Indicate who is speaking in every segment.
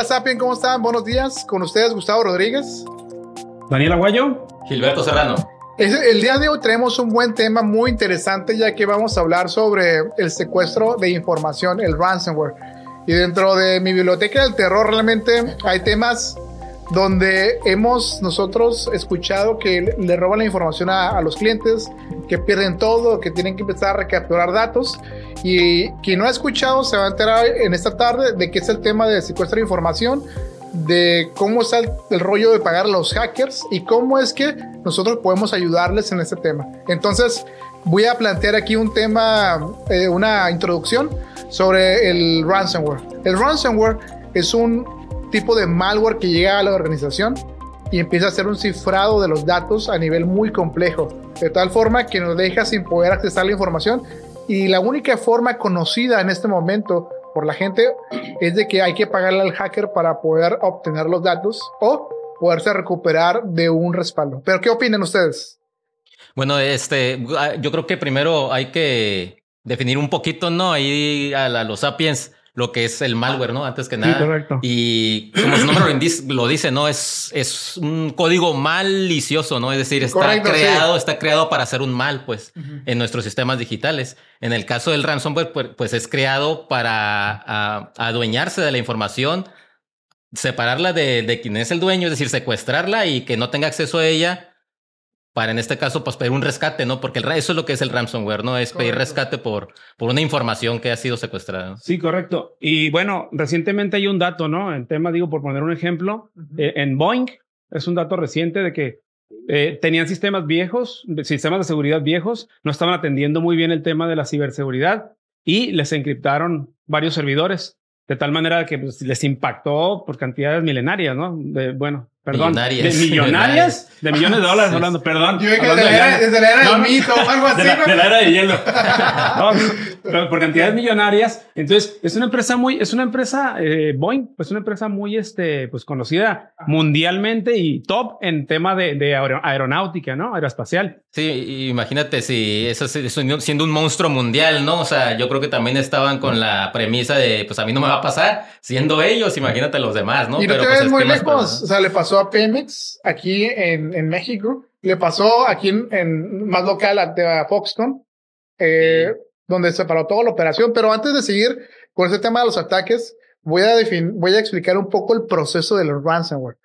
Speaker 1: Hola Sapien, ¿cómo están? Buenos días. Con ustedes Gustavo Rodríguez.
Speaker 2: Daniel Aguayo.
Speaker 3: Gilberto Serrano.
Speaker 1: El día de hoy tenemos un buen tema muy interesante ya que vamos a hablar sobre el secuestro de información, el ransomware. Y dentro de mi biblioteca del terror realmente hay temas donde hemos nosotros escuchado que le roban la información a, los clientes, que pierden todo, que tienen que empezar a recapturar datos. Y quien no ha escuchado se va a enterar en esta tarde de qué es el tema de secuestro de información, de cómo está el, el, rollo de pagar a los hackers y cómo es que nosotros podemos ayudarles en este tema. Entonces, voy a plantear aquí un tema, eh, una introducción sobre el ransomware. El ransomware es un tipo de malware que llega a la organización y empieza a hacer un cifrado de los datos a nivel muy complejo, de tal forma que nos deja sin poder acceder a la información y la única forma conocida en este momento por la gente es de que hay que pagarle al hacker para poder obtener los datos o poderse recuperar de un respaldo. Pero ¿qué opinan ustedes?
Speaker 3: Bueno, este, yo creo que primero hay que definir un poquito, ¿no? Ahí a, a los sapiens lo que es el malware, ¿no? Antes que nada.
Speaker 2: Sí, correcto.
Speaker 3: Y como su nombre lo dice, ¿no? Es, es un código malicioso, ¿no? Es decir, está correcto, creado, sí. está creado para hacer un mal, pues, uh -huh. en nuestros sistemas digitales. En el caso del ransomware, pues, pues es creado para a, adueñarse de la información, separarla de, de quien es el dueño, es decir, secuestrarla y que no tenga acceso a ella para en este caso pues pedir un rescate, ¿no? Porque el, eso es lo que es el ransomware, ¿no? Es correcto. pedir rescate por, por una información que ha sido secuestrada.
Speaker 2: Sí, correcto. Y bueno, recientemente hay un dato, ¿no? El tema, digo, por poner un ejemplo, uh -huh. eh, en Boeing es un dato reciente de que eh, tenían sistemas viejos, sistemas de seguridad viejos, no estaban atendiendo muy bien el tema de la ciberseguridad y les encriptaron varios servidores. De tal manera que pues, les impactó por cantidades milenarias, ¿no? De, bueno, perdón.
Speaker 3: Millonarias.
Speaker 2: De millonarias. De millones de dólares hablando, perdón.
Speaker 1: Yo que desde la era, desde la era
Speaker 2: no,
Speaker 1: del mito o algo así.
Speaker 2: De la, de la era de hielo. no, pero por cantidades millonarias. Entonces, es una empresa muy, es una empresa, eh, Boeing, pues una empresa muy, este, pues conocida mundialmente y top en tema de, de aeronáutica, ¿no? Aeroespacial.
Speaker 3: Sí, imagínate si eso, eso siendo un monstruo mundial, ¿no? O sea, yo creo que también estaban con la premisa de, pues a mí no me va a pasar, siendo ellos, imagínate los demás, ¿no?
Speaker 1: Y no
Speaker 3: pero
Speaker 1: te
Speaker 3: pues,
Speaker 1: ves muy lejos, o sea, le pasó a Pemex aquí en, en México, le pasó aquí en, en más local a, a Foxconn, eh, sí. donde se paró toda la operación, pero antes de seguir con este tema de los ataques, voy a, voy a explicar un poco el proceso del ransomware.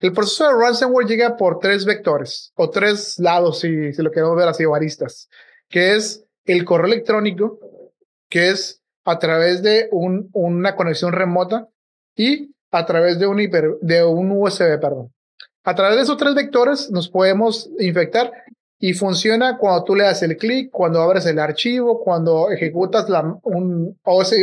Speaker 1: El proceso de ransomware llega por tres vectores, o tres lados, si, si lo queremos ver así, o aristas, que es el correo electrónico, que es a través de un, una conexión remota y a través de un, hiper, de USB, perdón. A través de esos tres vectores nos podemos infectar y funciona cuando tú le das el clic, cuando abres el archivo, cuando ejecutas la, un, o se,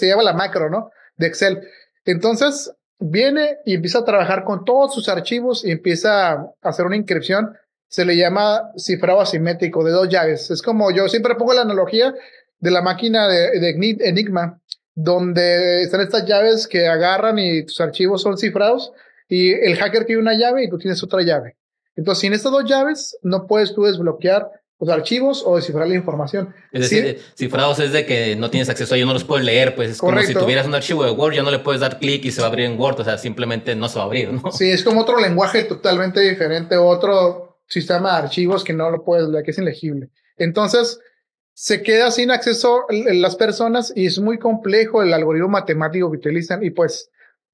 Speaker 1: llama la macro, ¿no? De Excel. Entonces, viene y empieza a trabajar con todos sus archivos y empieza a hacer una inscripción. Se le llama cifrado asimétrico de dos llaves. Es como yo siempre pongo la analogía de la máquina de Enigma, donde están estas llaves que agarran y tus archivos son cifrados y el hacker tiene una llave y tú tienes otra llave. Entonces, sin estas dos llaves, no puedes tú desbloquear los archivos o descifrar la información.
Speaker 3: Es decir, ¿Sí? cifrados es de que no tienes acceso a ellos, no los puedes leer, pues es Correcto. como si tuvieras un archivo de Word, ya no le puedes dar clic y se va a abrir en Word, o sea, simplemente no se va a abrir, ¿no?
Speaker 1: Sí, es como otro lenguaje totalmente diferente, otro sistema de archivos que no lo puedes leer, que es ilegible. Entonces, se queda sin acceso las personas y es muy complejo el algoritmo matemático que utilizan y pues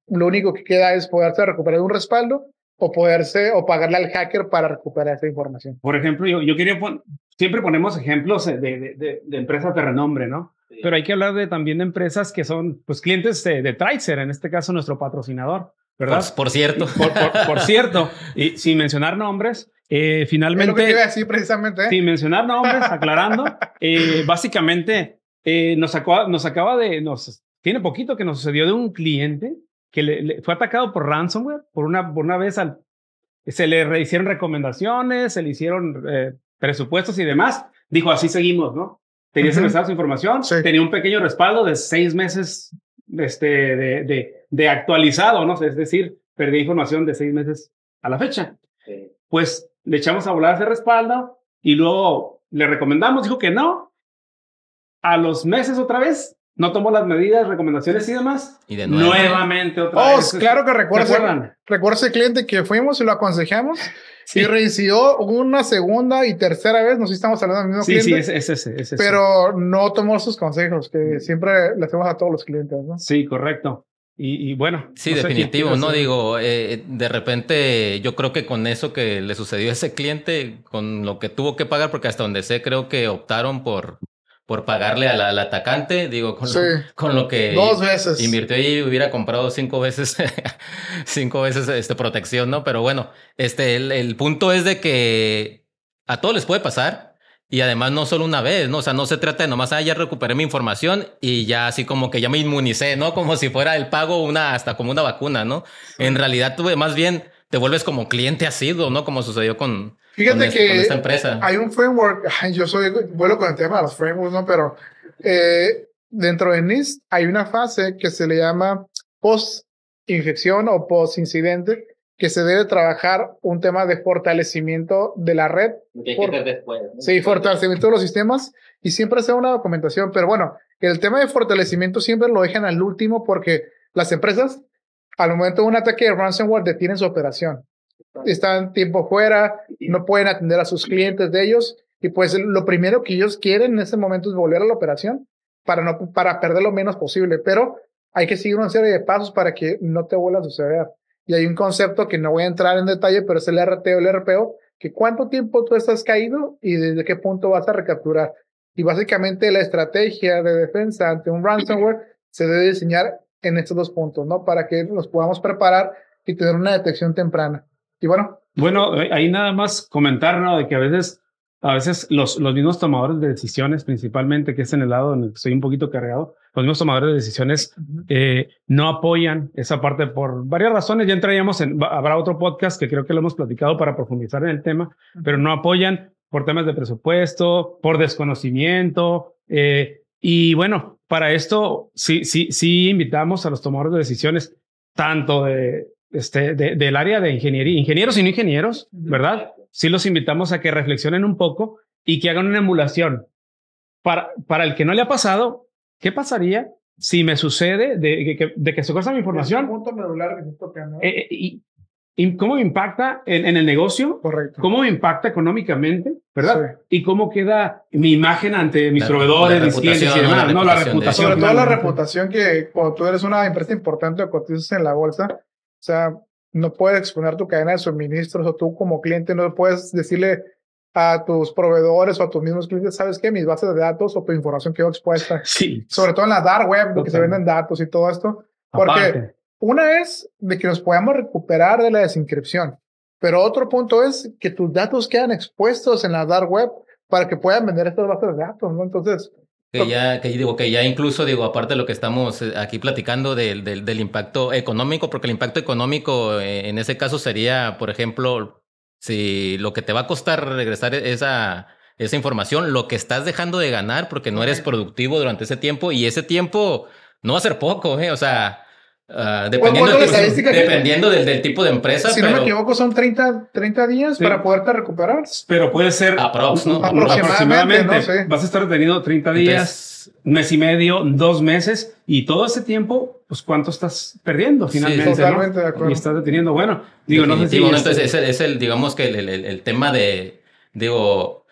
Speaker 1: lo único que queda es poderse recuperar un respaldo o poderse o pagarle al hacker para recuperar esa información.
Speaker 2: Por ejemplo, yo, yo quería poner, siempre ponemos ejemplos de, de, de, de, empresas de renombre, ¿no? Sí. Pero hay que hablar de también de empresas que son pues clientes de, de Tracer, en este caso nuestro patrocinador, ¿verdad?
Speaker 3: Por, por cierto.
Speaker 2: Por, por, por, cierto, y sin mencionar nombres, eh, finalmente...
Speaker 1: Es lo que te iba a decir precisamente. ¿eh?
Speaker 2: Sin mencionar nombres, aclarando, eh, básicamente eh, nos, acaba, nos acaba de... Nos, tiene poquito que nos sucedió de un cliente que le, le fue atacado por ransomware, por una, por una vez al, se le hicieron recomendaciones, se le hicieron eh, presupuestos y demás. Dijo, así seguimos, ¿no? Tenía uh -huh. su información, sí. tenía un pequeño respaldo de seis meses este, de, de, de, actualizado, ¿no? Es decir, perdí información de seis meses a la fecha. Pues le echamos a volar ese respaldo y luego le recomendamos, dijo que no. A los meses otra vez no tomó las medidas, recomendaciones y demás.
Speaker 3: Y de
Speaker 2: nuevo. Nuevamente otra
Speaker 1: oh, vez. claro que recuerdo. Recuerdo ese cliente que fuimos y lo aconsejamos. Sí. Y reincidió una segunda y tercera vez, no sé si estamos hablando del mismo
Speaker 2: sí,
Speaker 1: cliente.
Speaker 2: Sí, es, ese, es ese.
Speaker 1: Pero no tomó sus consejos, que siempre le hacemos a todos los clientes, ¿no?
Speaker 2: Sí, correcto. Y, bueno.
Speaker 3: Sí, definitivo, ¿no? Digo, eh, de repente yo creo que con eso que le sucedió a ese cliente, con lo que tuvo que pagar, porque hasta donde sé, creo que optaron por, por pagarle al, atacante, digo, con, lo, con lo que
Speaker 1: Dos veces.
Speaker 3: invirtió y hubiera comprado cinco veces, cinco veces este, protección, ¿no? Pero bueno, este, el, el punto es de que a todos les puede pasar. Y además no solo una vez, ¿no? O sea, no se trata de nomás, ah, ya recuperé mi información y ya así como que ya me inmunicé, ¿no? Como si fuera el pago una, hasta como una vacuna, ¿no? En realidad tú más bien te vuelves como cliente asiduo, ¿no? Como sucedió con,
Speaker 1: Fíjate que esta empresa. Hay un framework, yo soy, vuelo con el tema de los frameworks, ¿no? Pero eh, dentro de NIST hay una fase que se le llama post-infección o post-incidente, que se debe trabajar un tema de fortalecimiento de la red.
Speaker 3: Que hay que después.
Speaker 1: Sí, fortalecimiento de los sistemas y siempre hacer una documentación. Pero bueno, el tema de fortalecimiento siempre lo dejan al último porque las empresas, al momento de un ataque de ransomware, detienen su operación. Están tiempo fuera, no pueden atender a sus clientes de ellos y pues lo primero que ellos quieren en ese momento es volver a la operación para, no, para perder lo menos posible. Pero hay que seguir una serie de pasos para que no te vuelva a suceder. Y hay un concepto que no voy a entrar en detalle, pero es el RT o el RPO, que cuánto tiempo tú estás caído y desde qué punto vas a recapturar. Y básicamente la estrategia de defensa ante un ransomware se debe diseñar en estos dos puntos, ¿no? Para que nos podamos preparar y tener una detección temprana. Y bueno.
Speaker 2: Bueno, eh, ahí nada más comentar, ¿no? De que a veces, a veces los, los mismos tomadores de decisiones, principalmente, que es en el lado en el que estoy un poquito cargado, los mismos tomadores de decisiones eh, no apoyan esa parte por varias razones. Ya entraríamos en, habrá otro podcast que creo que lo hemos platicado para profundizar en el tema, pero no apoyan por temas de presupuesto, por desconocimiento. Eh, y bueno, para esto sí, sí, sí invitamos a los tomadores de decisiones, tanto de, este, del área de ingeniería, ingenieros y no ingenieros, ¿verdad? Sí los invitamos a que reflexionen un poco y que hagan una emulación. Para, para el que no le ha pasado, ¿Qué pasaría si me sucede de, que, de que se corta mi información?
Speaker 1: punto medular que toca, ¿no?
Speaker 2: Eh, y, y, cómo me impacta en, en, el negocio?
Speaker 1: Correcto.
Speaker 2: ¿Cómo me impacta económicamente? ¿Verdad? Y cómo queda mi imagen ante mis proveedores, mis clientes y demás, ¿no? La reputación.
Speaker 1: Sobre todo la reputación que cuando tú eres una empresa importante o cotizas en la bolsa, o sea, no puedes exponer tu cadena de suministros o tú como cliente no puedes decirle a tus proveedores o a tus mismos clientes, ¿sabes qué? Mis bases de datos o tu información quedó expuesta.
Speaker 2: Sí.
Speaker 1: Sobre todo en la dark web, donde se venden datos y todo esto. Porque una es de que nos podamos recuperar de la desinscripción, pero otro punto es que tus datos quedan expuestos en la dark web para que puedan vender estas bases de datos, ¿no? Entonces...
Speaker 3: Que ya, que digo, que ya incluso, digo, aparte de lo que estamos eh, aquí platicando del, del, del impacto económico, porque el impacto económico eh, en ese caso sería, por ejemplo, si lo que te va a costar regresar esa, esa información, lo que estás dejando de ganar porque no eres productivo durante ese tiempo y ese tiempo no va a ser poco, ¿eh? O sea, uh, dependiendo, dependiendo del, del, tipo de empresa.
Speaker 1: Si no me equivoco, son 30, 30 días sí. para poderte recuperar.
Speaker 2: Pero puede ser
Speaker 3: Aprox, ¿no?
Speaker 2: aproximadamente. Vas a estar detenido 30 días. Entonces, mes y medio, dos meses, y todo ese tiempo, pues cuánto estás perdiendo finalmente.
Speaker 1: Sí, totalmente
Speaker 2: ¿no?
Speaker 1: de acuerdo.
Speaker 2: Y estás deteniendo. Bueno, digo, no sé si.
Speaker 3: Entonces, es el, es el, digamos que el, el, el tema de, digo,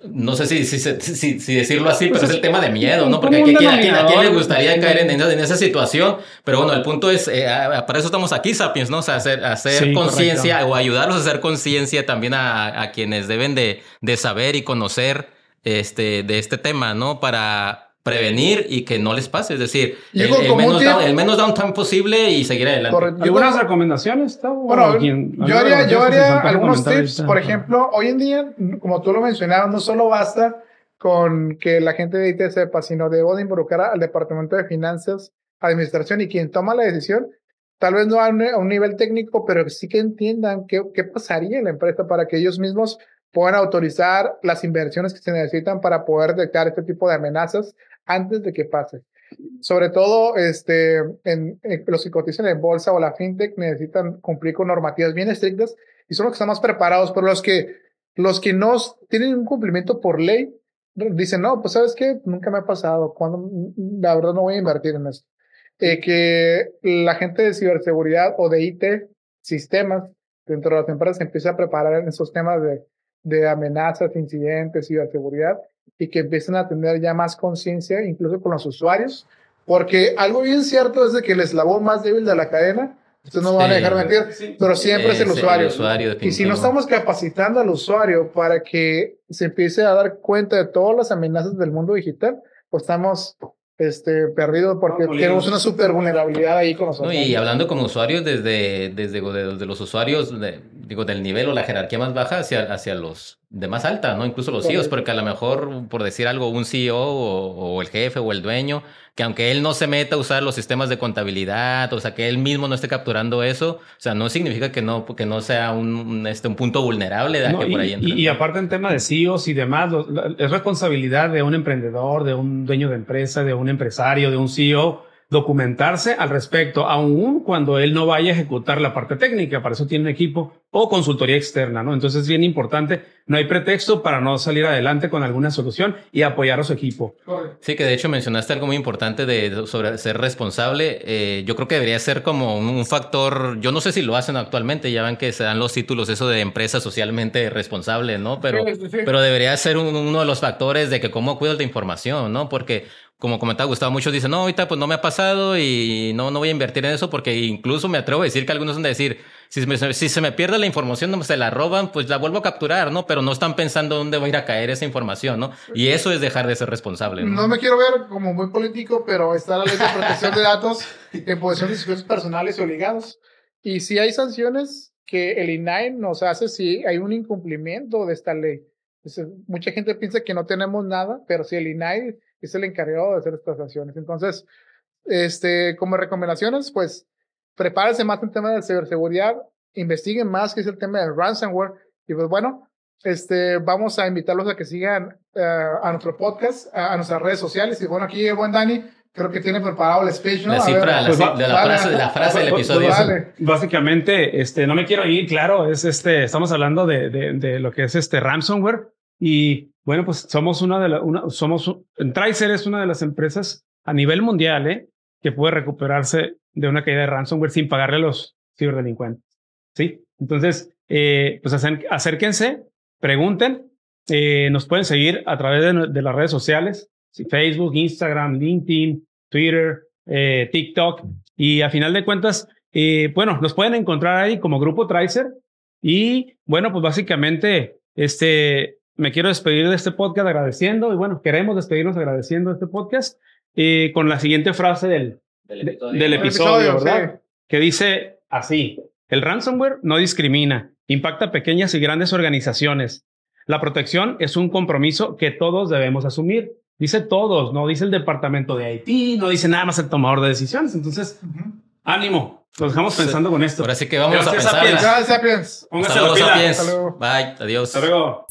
Speaker 3: no sé si, si, si, si, decirlo así, pues pero es el tema de miedo, ¿no? Porque aquí, aquí, aquí, a quién le gustaría caer en, en, en, esa situación. Pero bueno, el punto es, eh, para eso estamos aquí, Sapiens, ¿no? O sea, hacer, hacer sí, conciencia o ayudarlos a hacer conciencia también a, a, quienes deben de, de saber y conocer este, de este tema, ¿no? Para prevenir y que no les pase, es decir, el, el, menos down, el, menos downtime posible y seguir adelante.
Speaker 2: Correcto. ¿Algunas recomendaciones?
Speaker 1: Bueno, yo haría, yo haría algunos tips, por ejemplo, hoy en día, como tú lo mencionabas, no solo basta con que la gente de IT sepa, sino debo de involucrar al departamento de finanzas, administración y quien toma la decisión, tal vez no a un, a un nivel técnico, pero sí que entiendan qué, qué pasaría en la empresa para que ellos mismos puedan autorizar las inversiones que se necesitan para poder detectar este tipo de amenazas antes de que pase. Sobre todo, este, en, en los que cotizan en bolsa o la fintech necesitan cumplir con normativas bien estrictas y son los que están más preparados, pero los que, los que no tienen un cumplimiento por ley, dicen, no, pues sabes qué, nunca me ha pasado, cuando la verdad no voy a invertir en esto. Eh, que la gente de ciberseguridad o de IT, sistemas, dentro de las empresas se empiece a preparar en esos temas de, de amenazas, incidentes, ciberseguridad y que empiecen a tener ya más conciencia, incluso con los usuarios, porque algo bien cierto es de que el eslabón más débil de la cadena Ustedes no van a dejar mentir, pero siempre es el usuario. y si no estamos capacitando al usuario para que se empiece a dar cuenta de todas las amenazas del mundo digital, pues estamos este, perdidos porque tenemos una super vulnerabilidad ahí con nosotros.
Speaker 3: y hablando como usuarios desde, desde, desde los usuarios, digo, del nivel o la jerarquía más baja hacia, hacia los de más alta, ¿no? Incluso los CEOs, porque a lo mejor, por decir algo, un CEO o, o el jefe o el dueño que aunque él no se meta a usar los sistemas de contabilidad, o sea, que él mismo no esté capturando eso, o sea, no significa que no, que no sea un, este, un punto vulnerable de
Speaker 2: que por ahí y, y, aparte en tema de CEOs y demás, es responsabilidad de un emprendedor, de un dueño de empresa, de un empresario, de un CEO, documentarse al respecto, aun cuando él no vaya a ejecutar la parte técnica, para eso tiene un equipo o consultoría externa, ¿no? Entonces es bien importante, no hay pretexto para no salir adelante con alguna solución y apoyar a su equipo.
Speaker 3: Sí, que de hecho mencionaste algo muy importante de sobre ser responsable. Eh, yo creo que debería ser como un, factor, yo no sé si lo hacen actualmente, ya ven que se dan los títulos eso de empresa socialmente responsable, ¿no? Pero, pero debería ser uno de los factores de que cómo cuido la información, ¿no? Porque como comentaba Gustavo, muchos dicen, no, ahorita pues no me ha pasado y no, no voy a invertir en eso porque incluso me atrevo a decir que algunos son de decir, si, si se me pierde la información, se la roban, pues la vuelvo a capturar, ¿no? Pero no están pensando dónde va a ir a caer esa información, ¿no? Y eso es dejar de ser responsable.
Speaker 1: No, no me quiero ver como muy político, pero está la ley de protección de datos en posesión de servicios personales y obligados. Y si hay sanciones que el INAI nos hace si hay un incumplimiento de esta ley. mucha gente piensa que no tenemos nada, pero si el INAI es el encargado de hacer estas acciones. Entonces, este, como recomendaciones, pues prepárense más en tema de ciberseguridad, investiguen más qué es el tema del ransomware y pues bueno, este, vamos a invitarlos a que sigan eh, a nuestro podcast, a, nuestras redes sociales y bueno, aquí el buen Dani creo que tiene preparado el speech, ¿no?
Speaker 3: La cifra, la, de la, frase, la frase del episodio.
Speaker 2: Básicamente, este, no me quiero ir, claro, es este, estamos hablando de, de, de lo que es este ransomware y bueno, pues somos una de las, somos, Tracer es una de las empresas a nivel mundial, ¿eh? Que puede recuperarse de una caída de ransomware sin pagarle a los ciberdelincuentes, ¿sí? Entonces, eh, pues acérquense, pregunten, eh, nos pueden seguir a través de, las redes sociales, Facebook, Instagram, LinkedIn, Twitter, eh, TikTok, y a final de cuentas, eh, bueno, nos pueden encontrar ahí como Grupo Tracer, y bueno, pues básicamente, este, me quiero despedir de este podcast agradeciendo, y bueno, queremos despedirnos agradeciendo este podcast eh, con la siguiente frase del, del episodio, ¿verdad? Que dice así, el ransomware no discrimina, impacta pequeñas y grandes organizaciones. La protección es un compromiso que todos debemos asumir. Dice todos, no dice el departamento de Haití, no dice nada más el tomador de decisiones. Entonces, ánimo, nos dejamos pensando con esto.
Speaker 3: Ahora sí que vamos a pensar.
Speaker 1: Gracias, Sapiens.
Speaker 3: Póngase la pila. Bye, adiós.
Speaker 2: Hasta luego.